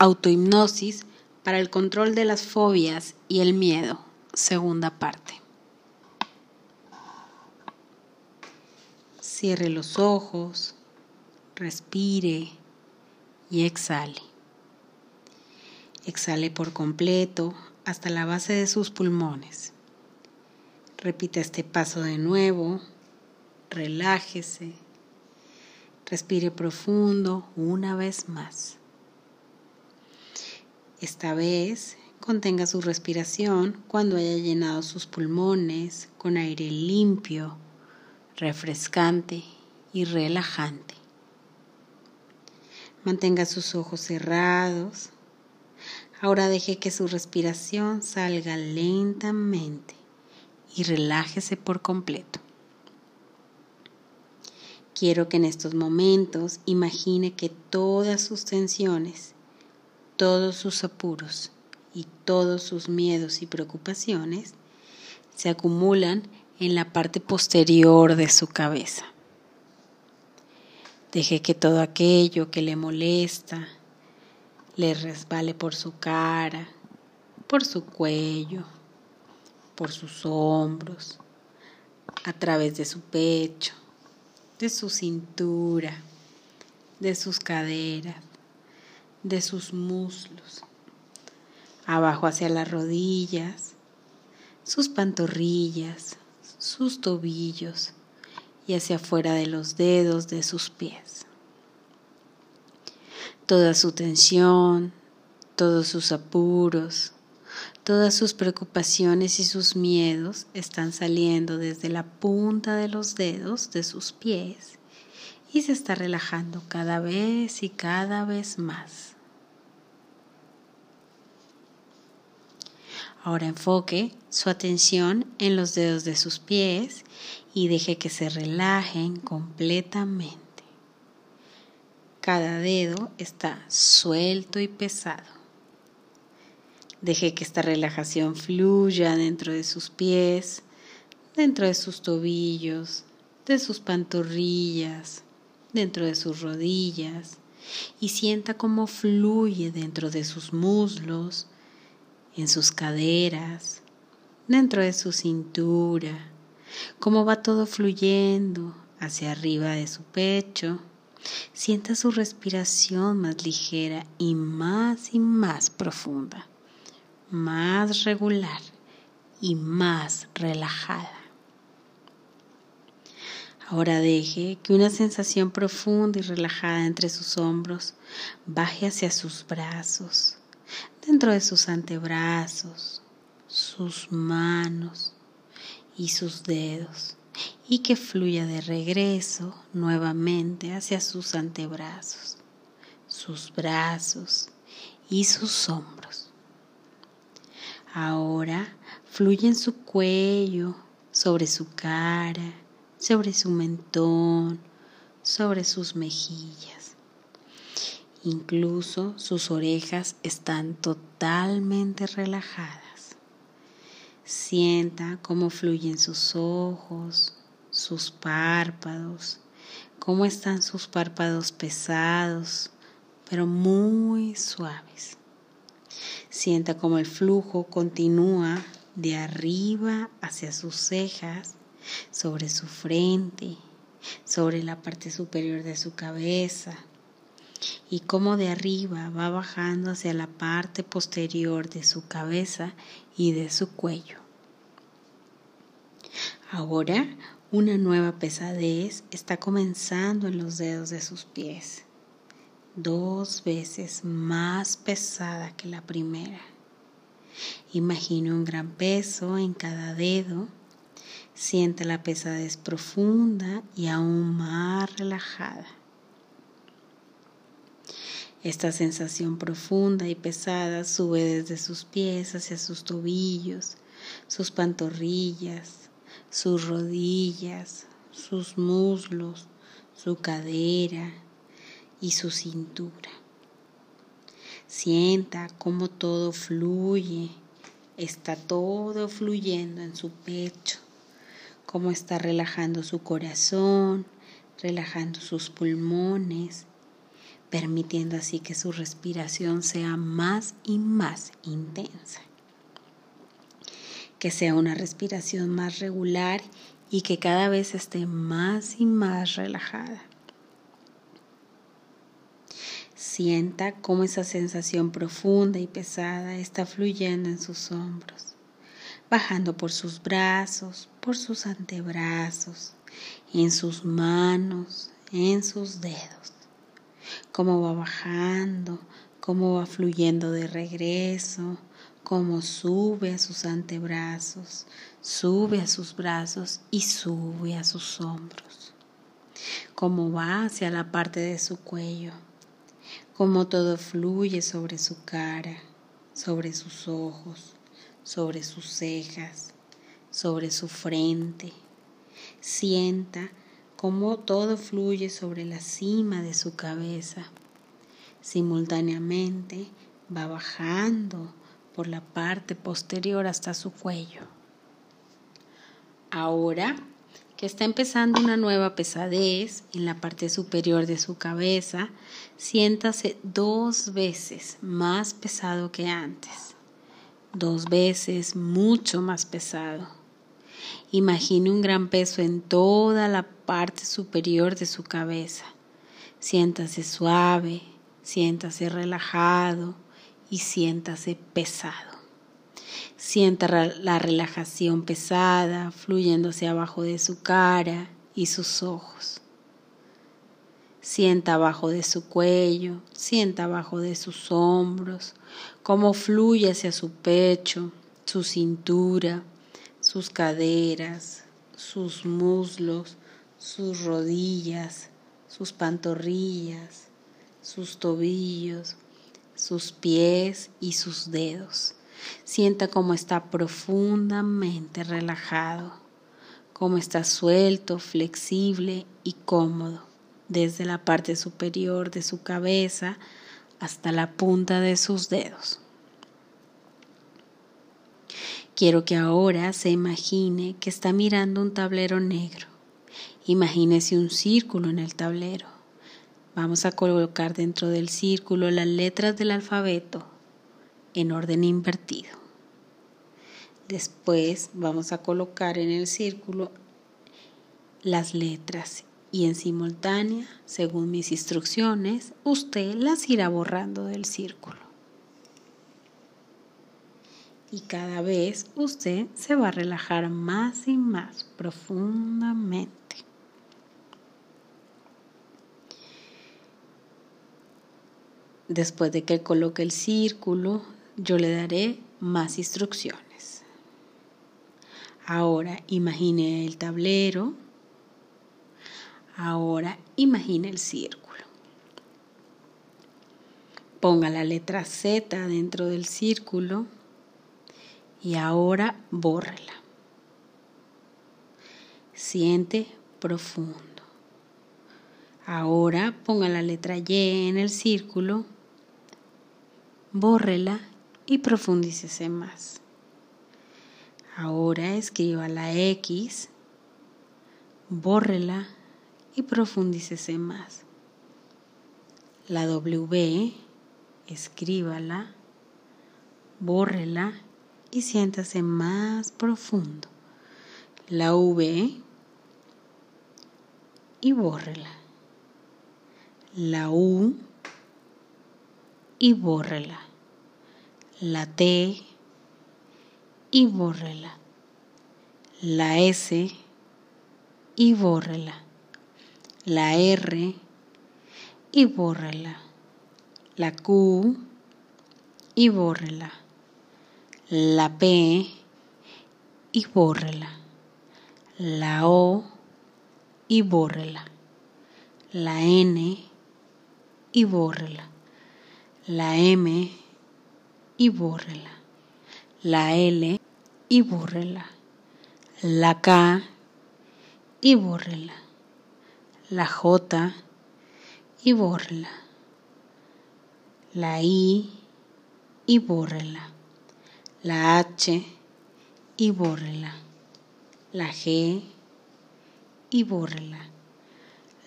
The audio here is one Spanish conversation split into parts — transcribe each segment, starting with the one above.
Autohipnosis para el control de las fobias y el miedo, segunda parte. Cierre los ojos, respire y exhale. Exhale por completo hasta la base de sus pulmones. Repita este paso de nuevo, relájese, respire profundo una vez más. Esta vez contenga su respiración cuando haya llenado sus pulmones con aire limpio, refrescante y relajante. Mantenga sus ojos cerrados. Ahora deje que su respiración salga lentamente y relájese por completo. Quiero que en estos momentos imagine que todas sus tensiones todos sus apuros y todos sus miedos y preocupaciones se acumulan en la parte posterior de su cabeza. Deje que todo aquello que le molesta le resbale por su cara, por su cuello, por sus hombros, a través de su pecho, de su cintura, de sus caderas, de sus muslos, abajo hacia las rodillas, sus pantorrillas, sus tobillos y hacia afuera de los dedos de sus pies. Toda su tensión, todos sus apuros, todas sus preocupaciones y sus miedos están saliendo desde la punta de los dedos de sus pies y se está relajando cada vez y cada vez más. Ahora enfoque su atención en los dedos de sus pies y deje que se relajen completamente. Cada dedo está suelto y pesado. Deje que esta relajación fluya dentro de sus pies, dentro de sus tobillos, de sus pantorrillas, dentro de sus rodillas y sienta cómo fluye dentro de sus muslos, en sus caderas, dentro de su cintura, cómo va todo fluyendo hacia arriba de su pecho. Sienta su respiración más ligera y más y más profunda, más regular y más relajada. Ahora deje que una sensación profunda y relajada entre sus hombros baje hacia sus brazos, dentro de sus antebrazos, sus manos y sus dedos, y que fluya de regreso nuevamente hacia sus antebrazos, sus brazos y sus hombros. Ahora fluye en su cuello, sobre su cara, sobre su mentón, sobre sus mejillas. Incluso sus orejas están totalmente relajadas. Sienta cómo fluyen sus ojos, sus párpados, cómo están sus párpados pesados, pero muy suaves. Sienta cómo el flujo continúa de arriba hacia sus cejas sobre su frente, sobre la parte superior de su cabeza y cómo de arriba va bajando hacia la parte posterior de su cabeza y de su cuello. Ahora una nueva pesadez está comenzando en los dedos de sus pies, dos veces más pesada que la primera. Imagina un gran peso en cada dedo Siente la pesadez profunda y aún más relajada. Esta sensación profunda y pesada sube desde sus pies hacia sus tobillos, sus pantorrillas, sus rodillas, sus muslos, su cadera y su cintura. Sienta cómo todo fluye, está todo fluyendo en su pecho cómo está relajando su corazón, relajando sus pulmones, permitiendo así que su respiración sea más y más intensa. Que sea una respiración más regular y que cada vez esté más y más relajada. Sienta cómo esa sensación profunda y pesada está fluyendo en sus hombros, bajando por sus brazos, por sus antebrazos, en sus manos, en sus dedos. Cómo va bajando, cómo va fluyendo de regreso, cómo sube a sus antebrazos, sube a sus brazos y sube a sus hombros. Cómo va hacia la parte de su cuello, cómo todo fluye sobre su cara, sobre sus ojos, sobre sus cejas, sobre su frente. Sienta cómo todo fluye sobre la cima de su cabeza. Simultáneamente va bajando por la parte posterior hasta su cuello. Ahora que está empezando una nueva pesadez en la parte superior de su cabeza, siéntase dos veces más pesado que antes, dos veces mucho más pesado. Imagine un gran peso en toda la parte superior de su cabeza. Siéntase suave, siéntase relajado, y siéntase pesado. Sienta la relajación pesada fluyéndose abajo de su cara y sus ojos. Sienta abajo de su cuello, sienta abajo de sus hombros, cómo fluye hacia su pecho, su cintura, sus caderas, sus muslos, sus rodillas, sus pantorrillas, sus tobillos, sus pies y sus dedos. Sienta cómo está profundamente relajado, cómo está suelto, flexible y cómodo, desde la parte superior de su cabeza hasta la punta de sus dedos. Quiero que ahora se imagine que está mirando un tablero negro. Imagínese un círculo en el tablero Vamos a colocar dentro del círculo las letras del alfabeto en orden invertido. Después vamos a colocar en el círculo las letras y en simultánea, según mis instrucciones, usted las irá borrando del círculo. Y cada vez usted se va a relajar más y más profundamente. Después de que coloque el círculo, yo le daré más instrucciones. Ahora imagine el tablero. Ahora imagine el círculo. Ponga la letra Z dentro del círculo y ahora bórrela. Siente profundo. Ahora ponga la letra Y en el círculo bórrela y profundícese más. Ahora escriba la X, bórrela y profundícese más. La W, escríbala, bórrela y siéntase más profundo. La V y bórrela. La U y bórrela. La T y bórrela. La S y bórrela. La R y bórrela. La Q y bórrela. La P y bórrela. La O y bórrela. La N y bórrela la M y bórrela, la L y bórrela, la K y bórrela, la J y bórrela, la I y bórrela, la H y bórrela, la G y bórrela,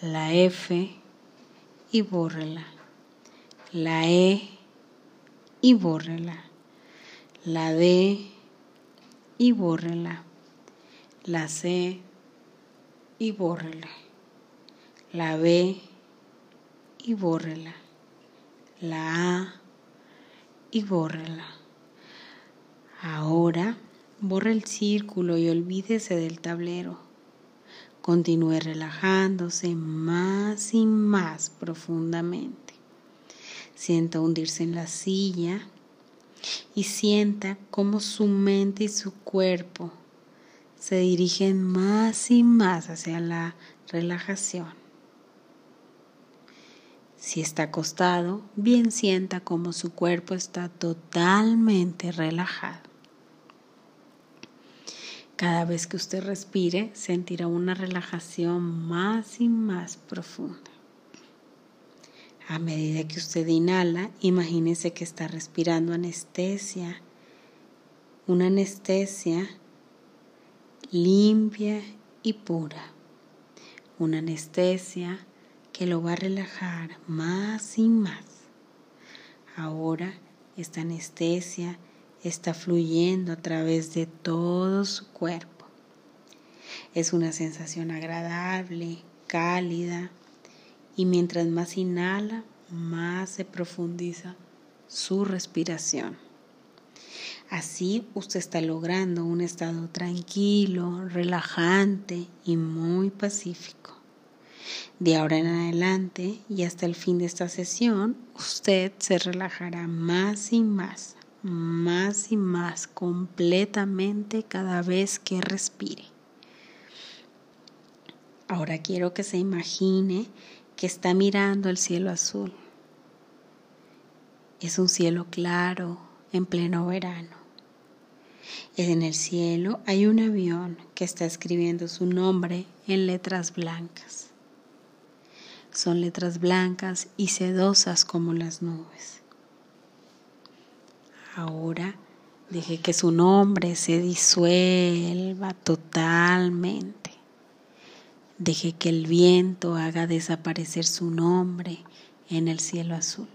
la F y bórrela. La E y bórrela, la D y bórrela, la C y bórrela, la B y bórrela, la A y bórrela. Ahora borra el círculo y olvídese del tablero. Continúe relajándose más y más profundamente. Sienta hundirse en la silla y sienta cómo su mente y su cuerpo se dirigen más y más hacia la relajación. Si está acostado, bien sienta cómo su cuerpo está totalmente relajado. Cada vez que usted respire, sentirá una relajación más y más profunda. A medida que usted inhala, imagínese que está respirando anestesia, una anestesia limpia y pura, una anestesia que lo va a relajar más y más. Ahora esta anestesia está fluyendo a través de todo su cuerpo. Es una sensación agradable, cálida, y mientras más inhala, más se profundiza su respiración. Así usted está logrando un estado tranquilo, relajante y muy pacífico. De ahora en adelante y hasta el fin de esta sesión, usted se relajará más y más, más y más completamente cada vez que respire. Ahora quiero que se imagine que está mirando el cielo azul. Es un cielo claro en pleno verano. En el cielo hay un avión que está escribiendo su nombre en letras blancas. Son letras blancas y sedosas como las nubes. Ahora deje que su nombre se disuelva totalmente Deje que el viento haga desaparecer su nombre en el cielo azul.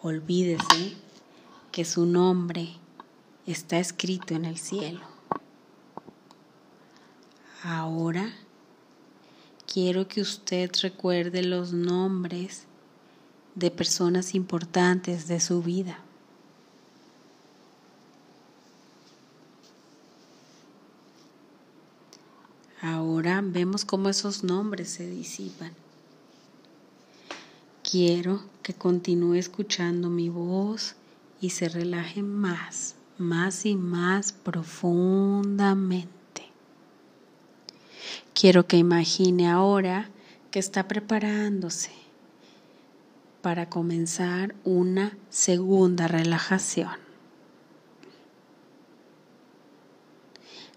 Olvídese que su nombre está escrito en el cielo. Ahora quiero que usted recuerde los nombres de personas importantes de su vida. Ahora vemos cómo esos nombres se disipan. Quiero que continúe escuchando mi voz y se relaje más, más y más profundamente. Quiero que imagine ahora que está preparándose para comenzar una segunda relajación.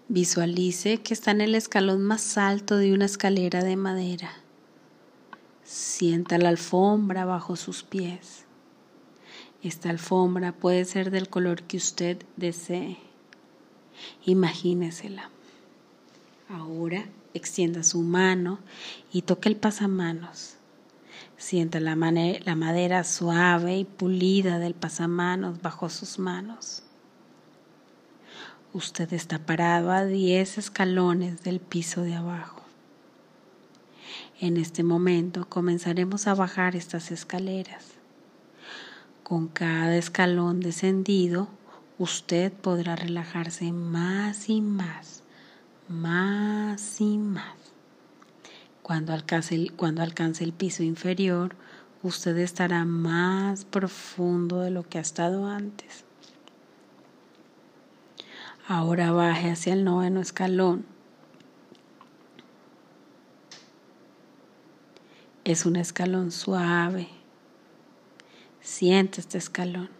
Visualice que está en el escalón más alto de una escalera de madera. Sienta la alfombra bajo sus pies. Esta alfombra puede ser del color que usted desee. Imagínesela. Ahora extienda su mano y toque el pasamanos. Sienta la, la madera suave y pulida del pasamanos bajo sus manos. Usted está parado a 10 escalones del piso de abajo. En este momento comenzaremos a bajar estas escaleras. Con cada escalón descendido, usted podrá relajarse más y más, más y más. Cuando alcance el, cuando alcance el piso inferior, usted estará más profundo de lo que ha estado antes. Ahora baje hacia el noveno escalón. Es un escalón suave. Siente este escalón.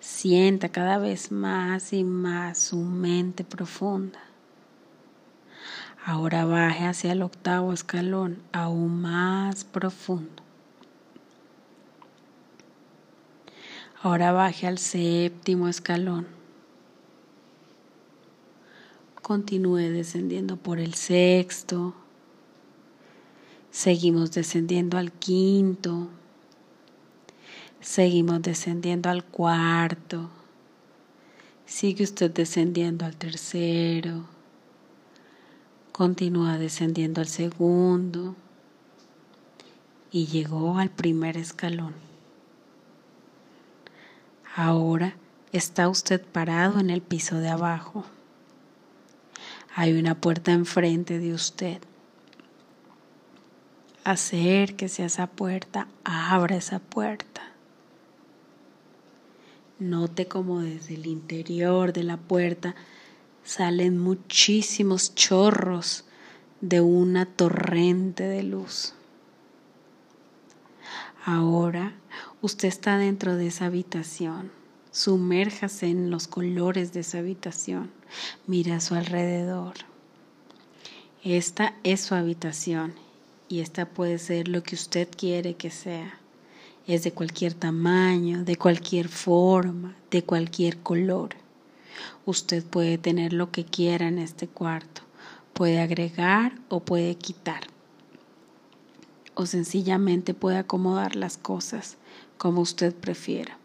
Sienta cada vez más y más su mente profunda. Ahora baje hacia el octavo escalón, aún más profundo. Ahora baje al séptimo escalón. Continúe descendiendo por el sexto. Seguimos descendiendo al quinto. Seguimos descendiendo al cuarto. Sigue usted descendiendo al tercero. Continúa descendiendo al segundo. Y llegó al primer escalón. Ahora está usted parado en el piso de abajo. Hay una puerta enfrente de usted acérquese a esa puerta, abra esa puerta. Note como desde el interior de la puerta salen muchísimos chorros de una torrente de luz. Ahora usted está dentro de esa habitación. Sumérjase en los colores de esa habitación. Mira a su alrededor. Esta es su habitación y esta puede ser lo que usted quiere que sea. Es de cualquier tamaño, de cualquier forma, de cualquier color. Usted puede tener lo que quiera en este cuarto. Puede agregar o puede quitar. O sencillamente puede acomodar las cosas como usted prefiera.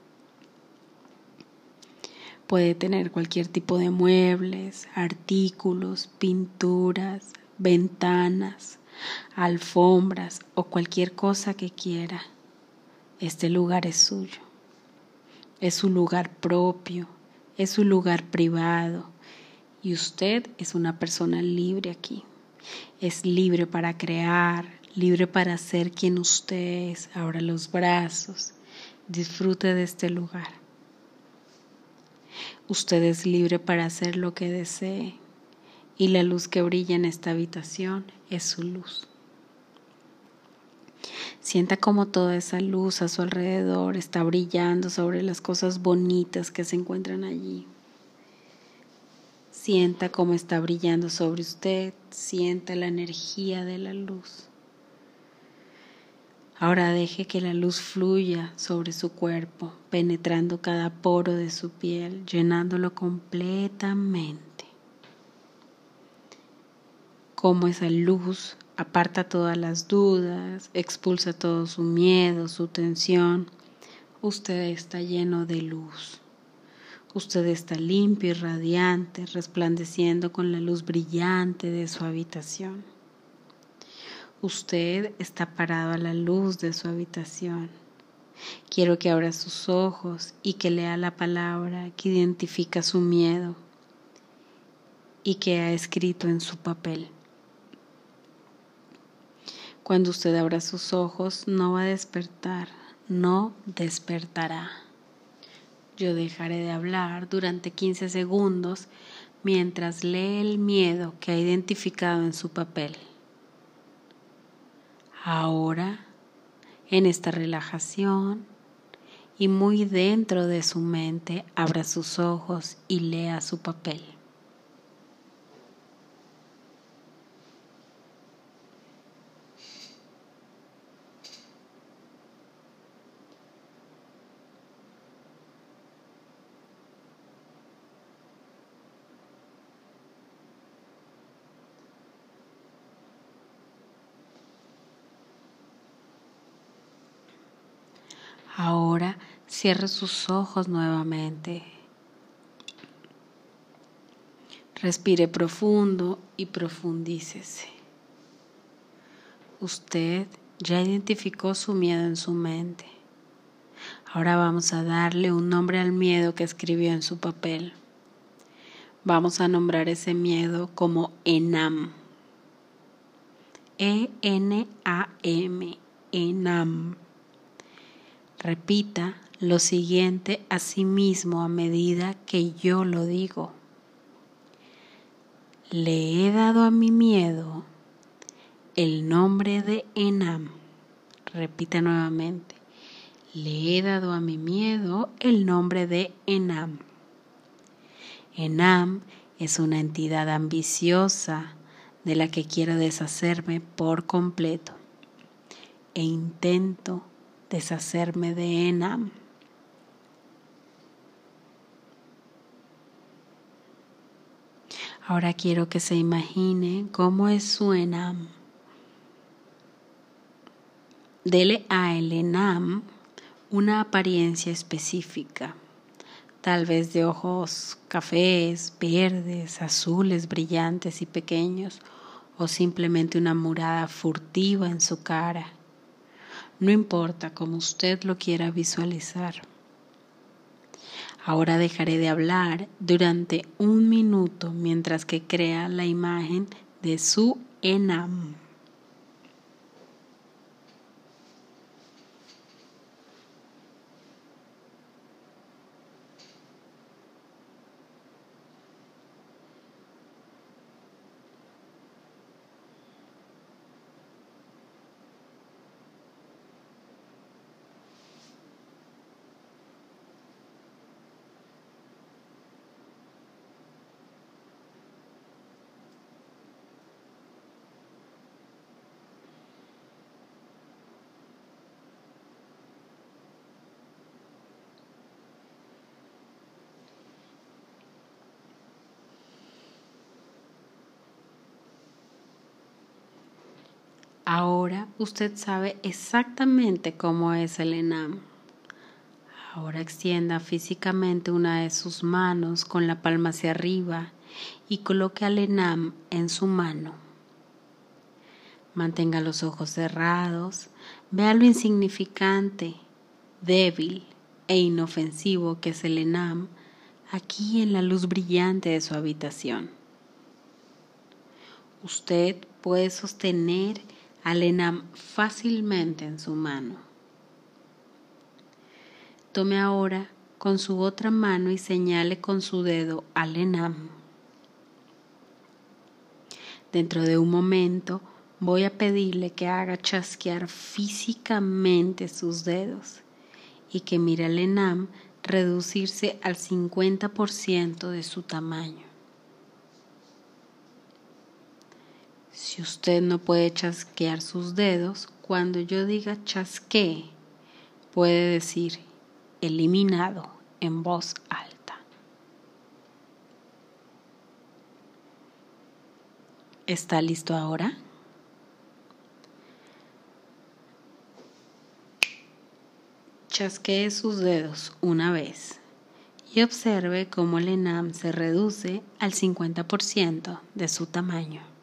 Puede tener cualquier tipo de muebles, artículos, pinturas, ventanas, alfombras o cualquier cosa que quiera. Este lugar es suyo. Es su lugar propio, es su lugar privado y usted es una persona libre aquí. Es libre para crear, libre para ser quien usted es. Abra los brazos, disfrute de este lugar. Usted es libre para hacer lo que desee y la luz que brilla en esta habitación es su luz. Sienta como toda esa luz a su alrededor está brillando sobre las cosas bonitas que se encuentran allí. Sienta cómo está brillando sobre usted, sienta la energía de la luz. Ahora deje que la luz fluya sobre su cuerpo, penetrando cada poro de su piel, llenándolo completamente cómo esa luz aparta todas las dudas, expulsa todo su miedo, su tensión. Usted está lleno de luz. Usted está limpio y radiante, resplandeciendo con la luz brillante de su habitación. Usted está parado a la luz de su habitación. Quiero que abra sus ojos y que lea la palabra que identifica su miedo y que ha escrito en su papel. Cuando usted abra sus ojos, no va a despertar, no despertará. Yo dejaré de hablar durante 15 segundos mientras lee el miedo que ha identificado en su papel. Ahora, en esta relajación y muy dentro de su mente, abra sus ojos y lea su papel. Ahora cierre sus ojos nuevamente. Respire profundo y profundícese. Usted ya identificó su miedo en su mente. Ahora vamos a darle un nombre al miedo que escribió en su papel. Vamos a nombrar ese miedo como ENAM. E-N-A-M. ENAM. Repita lo siguiente a sí mismo a medida que yo lo digo. Le he dado a mi miedo el nombre de Enam. Repita nuevamente. Le he dado a mi miedo el nombre de Enam. Enam es una entidad ambiciosa de la que quiero deshacerme por completo e intento deshacerme de Enam. Ahora quiero que se imagine cómo es su Enam. dele a el ENAM una apariencia específica, tal vez de ojos cafés, verdes, azules, brillantes y pequeños, o simplemente una murada furtiva en su cara. No importa cómo usted lo quiera visualizar. Ahora dejaré de hablar durante un minuto mientras que crea la imagen de su enam. Ahora usted sabe exactamente cómo es el ENAM. Ahora extienda físicamente una de sus manos con la palma hacia arriba y coloque al ENAM en su mano. Mantenga los ojos cerrados, vea lo insignificante, débil e inofensivo que es el ENAM aquí en la luz brillante de su habitación. Usted puede sostener al enam fácilmente en su mano. Tome ahora con su otra mano y señale con su dedo al enam. Dentro de un momento voy a pedirle que haga chasquear físicamente sus dedos y que mire al enam reducirse al 50% de su tamaño. Si usted no puede chasquear sus dedos, cuando yo diga chasquee, puede decir eliminado en voz alta. ¿Está listo ahora? Chasquee sus dedos una vez y observe cómo el ENAM se reduce al 50% de su tamaño.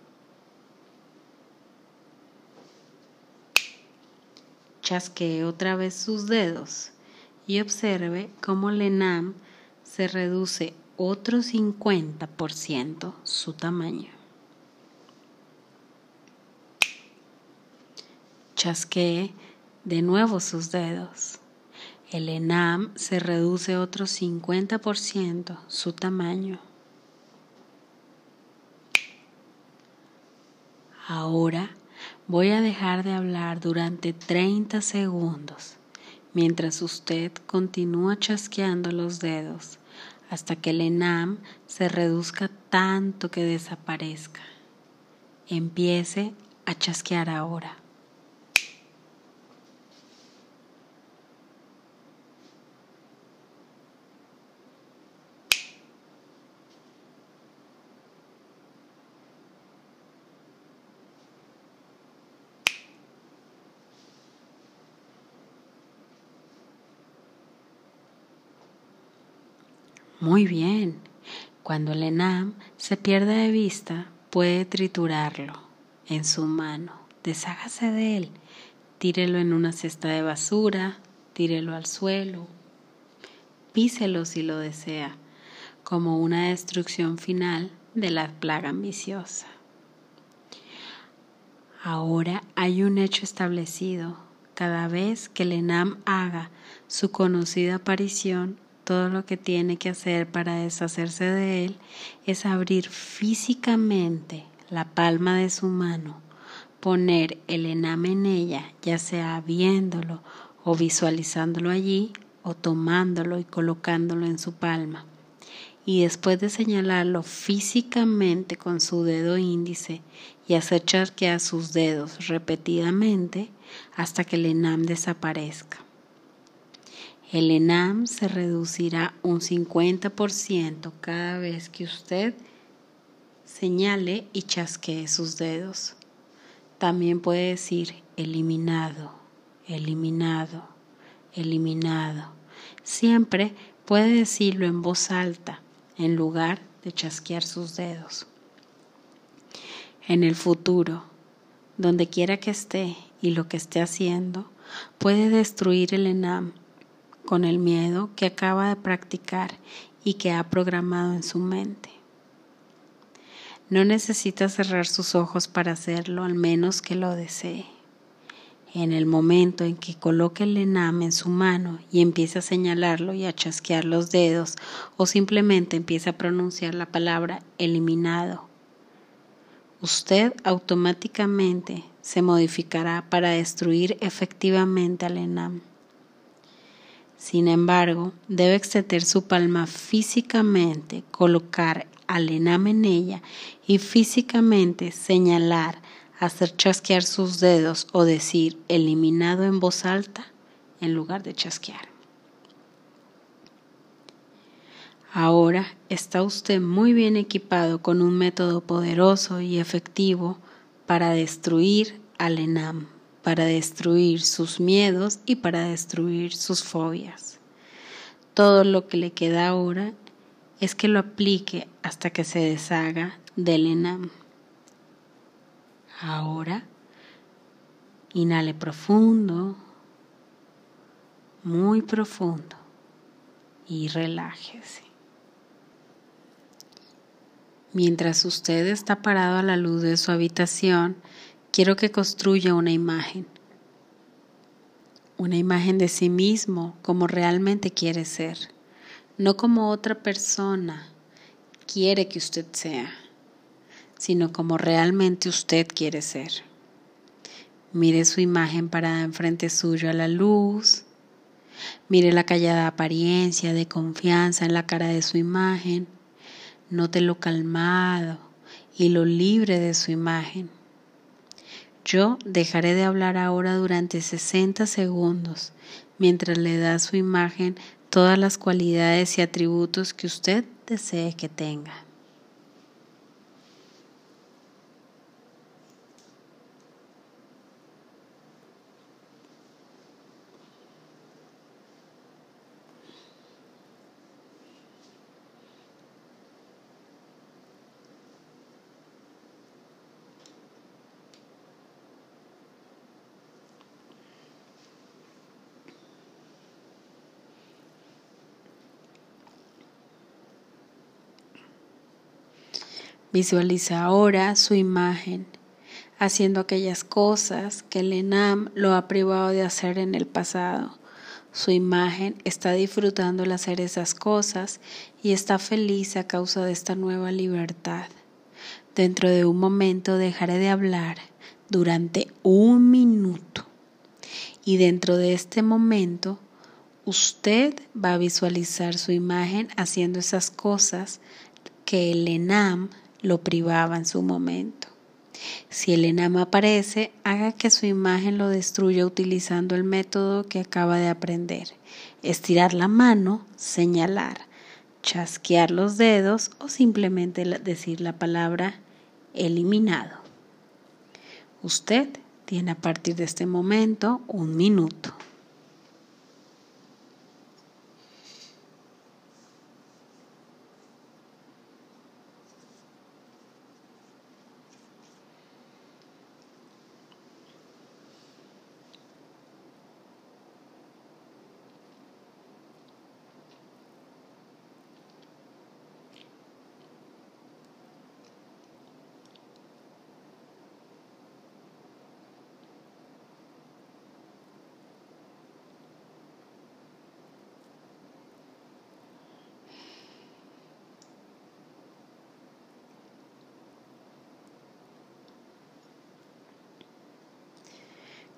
Chasquee otra vez sus dedos y observe cómo Lenam se reduce otro 50% su tamaño. Chasquee de nuevo sus dedos. El enam se reduce otro 50% su tamaño. Ahora Voy a dejar de hablar durante 30 segundos mientras usted continúa chasqueando los dedos hasta que el enam se reduzca tanto que desaparezca. Empiece a chasquear ahora. Muy bien. Cuando el enam se pierde de vista, puede triturarlo en su mano. Deshágase de él. Tírelo en una cesta de basura, tírelo al suelo, píselo si lo desea, como una destrucción final de la plaga ambiciosa. Ahora hay un hecho establecido. Cada vez que el ENAM haga su conocida aparición, todo lo que tiene que hacer para deshacerse de él es abrir físicamente la palma de su mano, poner el ename en ella, ya sea viéndolo o visualizándolo allí, o tomándolo y colocándolo en su palma. Y después de señalarlo físicamente con su dedo índice y hacer charquear sus dedos repetidamente hasta que el enam desaparezca. El ENAM se reducirá un 50% cada vez que usted señale y chasquee sus dedos. También puede decir eliminado, eliminado, eliminado. Siempre puede decirlo en voz alta en lugar de chasquear sus dedos. En el futuro, donde quiera que esté y lo que esté haciendo, puede destruir el enam con el miedo que acaba de practicar y que ha programado en su mente. No necesita cerrar sus ojos para hacerlo, al menos que lo desee. En el momento en que coloque el enam en su mano y empiece a señalarlo y a chasquear los dedos, o simplemente empiece a pronunciar la palabra eliminado, usted automáticamente se modificará para destruir efectivamente al enam. Sin embargo, debe extender su palma físicamente, colocar al enam en ella y físicamente señalar, hacer chasquear sus dedos o decir eliminado en voz alta en lugar de chasquear. Ahora está usted muy bien equipado con un método poderoso y efectivo para destruir al enam, para destruir sus miedos y para destruir sus fobias. Todo lo que le queda ahora es que lo aplique hasta que se deshaga del enam. Ahora, inhale profundo, muy profundo y relájese. Mientras usted está parado a la luz de su habitación, quiero que construya una imagen. Una imagen de sí mismo como realmente quiere ser, no como otra persona quiere que usted sea, sino como realmente usted quiere ser. Mire su imagen parada enfrente suyo a la luz. Mire la callada apariencia de confianza en la cara de su imagen. Note lo calmado y lo libre de su imagen. Yo dejaré de hablar ahora durante 60 segundos mientras le da a su imagen todas las cualidades y atributos que usted desee que tenga. Visualiza ahora su imagen, haciendo aquellas cosas que el Enam lo ha privado de hacer en el pasado. Su imagen está disfrutando el hacer esas cosas y está feliz a causa de esta nueva libertad. Dentro de un momento dejaré de hablar durante un minuto y dentro de este momento usted va a visualizar su imagen haciendo esas cosas que el Enam lo privaba en su momento. Si el enama aparece, haga que su imagen lo destruya utilizando el método que acaba de aprender. Estirar la mano, señalar, chasquear los dedos o simplemente decir la palabra eliminado. Usted tiene a partir de este momento un minuto.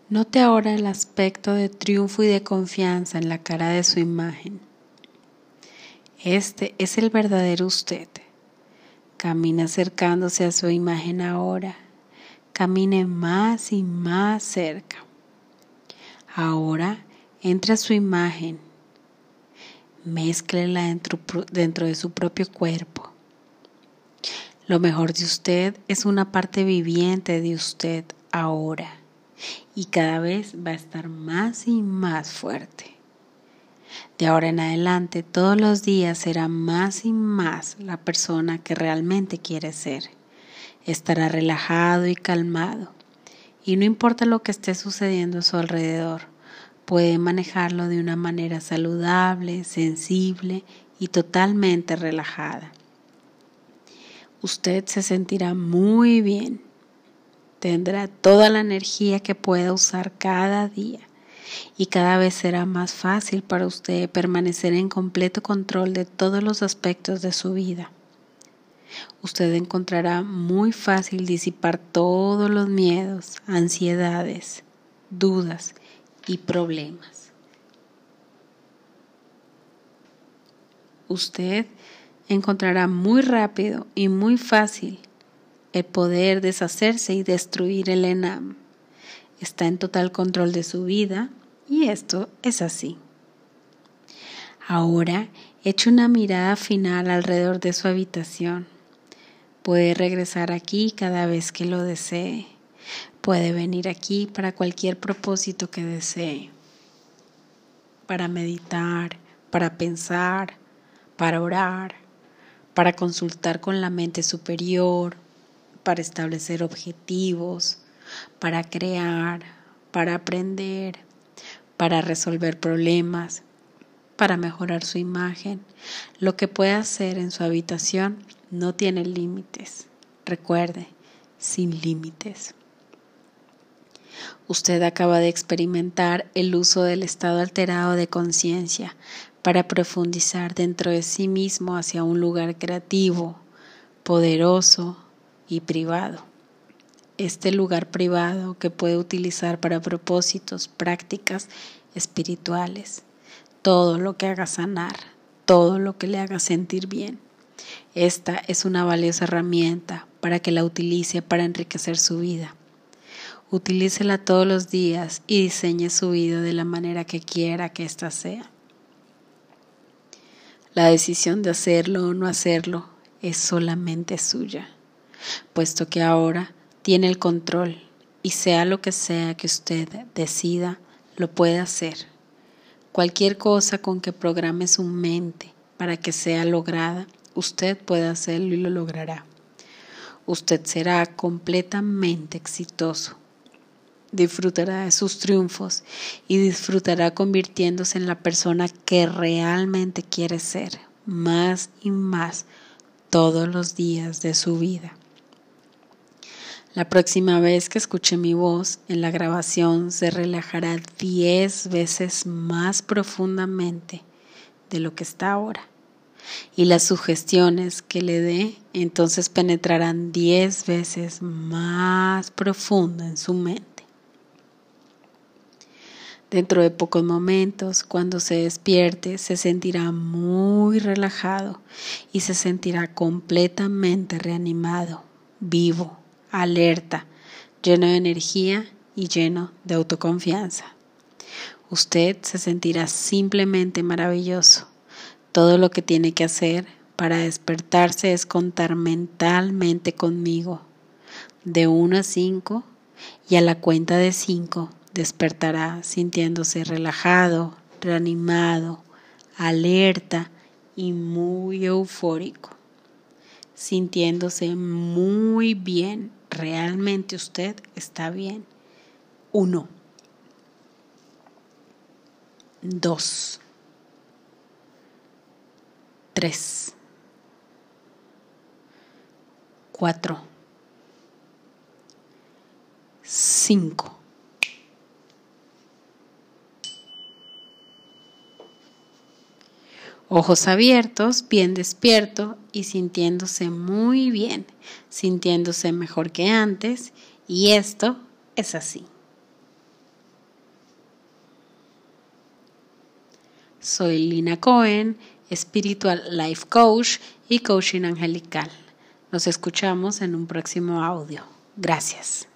Note ahora el aspecto de triunfo y de confianza en la cara de su imagen. Este es el verdadero usted. Camina acercándose a su imagen ahora. Camine más y más cerca. Ahora entre a su imagen. Mézclela dentro, dentro de su propio cuerpo. Lo mejor de usted es una parte viviente de usted ahora y cada vez va a estar más y más fuerte. De ahora en adelante, todos los días será más y más la persona que realmente quiere ser. Estará relajado y calmado. Y no importa lo que esté sucediendo a su alrededor, puede manejarlo de una manera saludable, sensible y totalmente relajada. Usted se sentirá muy bien. Tendrá toda la energía que pueda usar cada día y cada vez será más fácil para usted permanecer en completo control de todos los aspectos de su vida. Usted encontrará muy fácil disipar todos los miedos, ansiedades, dudas y problemas. Usted encontrará muy rápido y muy fácil el poder deshacerse y destruir el ENAM está en total control de su vida y esto es así. Ahora eche una mirada final alrededor de su habitación. Puede regresar aquí cada vez que lo desee. Puede venir aquí para cualquier propósito que desee. Para meditar, para pensar, para orar, para consultar con la mente superior, para establecer objetivos, para crear, para aprender, para resolver problemas, para mejorar su imagen. Lo que puede hacer en su habitación no tiene límites. Recuerde, sin límites. Usted acaba de experimentar el uso del estado alterado de conciencia para profundizar dentro de sí mismo hacia un lugar creativo, poderoso y privado este lugar privado que puede utilizar para propósitos, prácticas espirituales, todo lo que haga sanar, todo lo que le haga sentir bien. Esta es una valiosa herramienta para que la utilice para enriquecer su vida. Utilícela todos los días y diseñe su vida de la manera que quiera que ésta sea. La decisión de hacerlo o no hacerlo es solamente suya, puesto que ahora tiene el control y sea lo que sea que usted decida, lo puede hacer. Cualquier cosa con que programe su mente para que sea lograda, usted puede hacerlo y lo logrará. Usted será completamente exitoso. Disfrutará de sus triunfos y disfrutará convirtiéndose en la persona que realmente quiere ser, más y más todos los días de su vida. La próxima vez que escuche mi voz en la grabación se relajará diez veces más profundamente de lo que está ahora. Y las sugestiones que le dé entonces penetrarán diez veces más profundo en su mente. Dentro de pocos momentos, cuando se despierte, se sentirá muy relajado y se sentirá completamente reanimado, vivo alerta, lleno de energía y lleno de autoconfianza. Usted se sentirá simplemente maravilloso. Todo lo que tiene que hacer para despertarse es contar mentalmente conmigo. De 1 a 5 y a la cuenta de 5 despertará sintiéndose relajado, reanimado, alerta y muy eufórico, sintiéndose muy bien realmente usted está bien. Uno. Dos. Tres. Cuatro. Cinco. Ojos abiertos, bien despierto y sintiéndose muy bien, sintiéndose mejor que antes y esto es así. Soy Lina Cohen, Spiritual Life Coach y Coaching Angelical. Nos escuchamos en un próximo audio. Gracias.